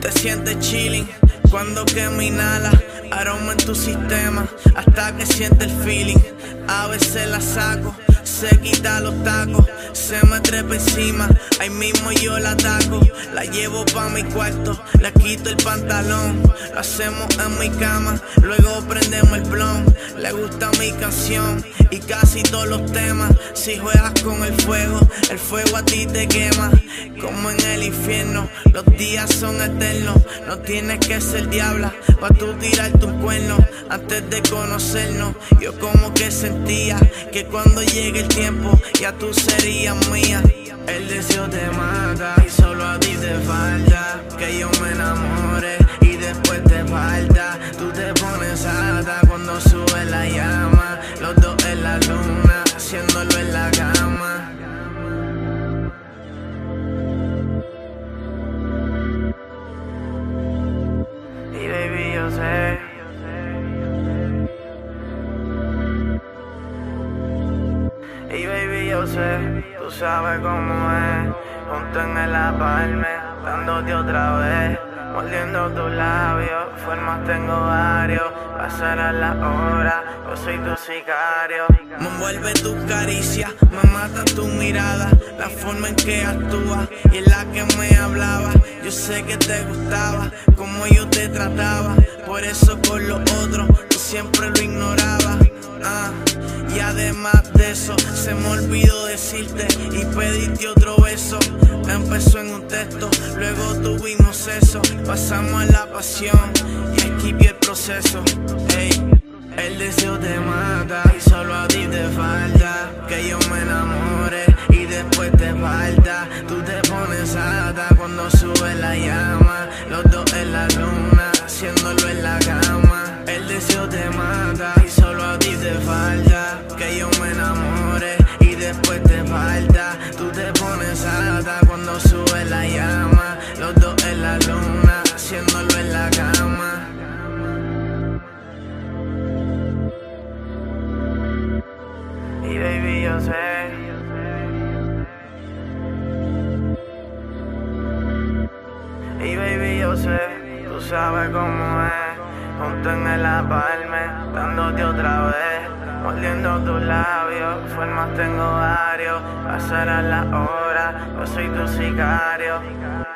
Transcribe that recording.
Te sientes chilling cuando quema inhala aroma en tu sistema hasta que siente el feeling. A veces la saco, se quita los tacos, se me trepa encima, ahí mismo yo la ataco. La llevo pa' mi cuarto, le quito el pantalón, lo hacemos en mi cama, luego prendemos el blon. Le gusta mi canción y casi todos los temas. Si juegas con el fuego, el fuego a ti te quema. Como en el infierno, los días son eternos. No tienes que ser diabla pa' tú tirar tu cuerno antes de conocernos. Yo como que sentía que cuando llegue el tiempo ya tú serías mía. El deseo te mata y solo a ti te falta que yo me enamore y después te falta. Tú te pones alta cuando sube la llama, los dos en la luna, haciéndolo en la cama. Y baby yo sé. Y baby yo sé, tú sabes cómo es, junto en el apalme, dándote otra vez, mordiendo tus labios, formas tengo varios, pasará la hora, yo soy tu sicario. Me envuelve tu caricia, me mata tu mirada, la forma en que actúas y en la que me hablaba. Yo sé que te gustaba, como yo te trataba, por eso con los otros tú siempre lo ignorabas. Y además de eso, se me olvidó decirte y pedirte otro beso. Empezó en un texto, luego tuvimos eso. Pasamos a la pasión y esquivé el proceso. Ey, el deseo te mata y solo a ti te falta que yo me enamore y después te falta. Tú te pones alta cuando sube la llama, los dos en la luna, haciéndolo en la cama. Te falta. Tú te pones alta cuando sube la llama, los dos en la luna, haciéndolo en la cama. Y baby yo sé. Y baby yo sé, tú sabes cómo es, junto en el apalme, dándote otra vez, mordiendo tus labios, formas tengo varios, pasará la hora, yo soy tu sicario.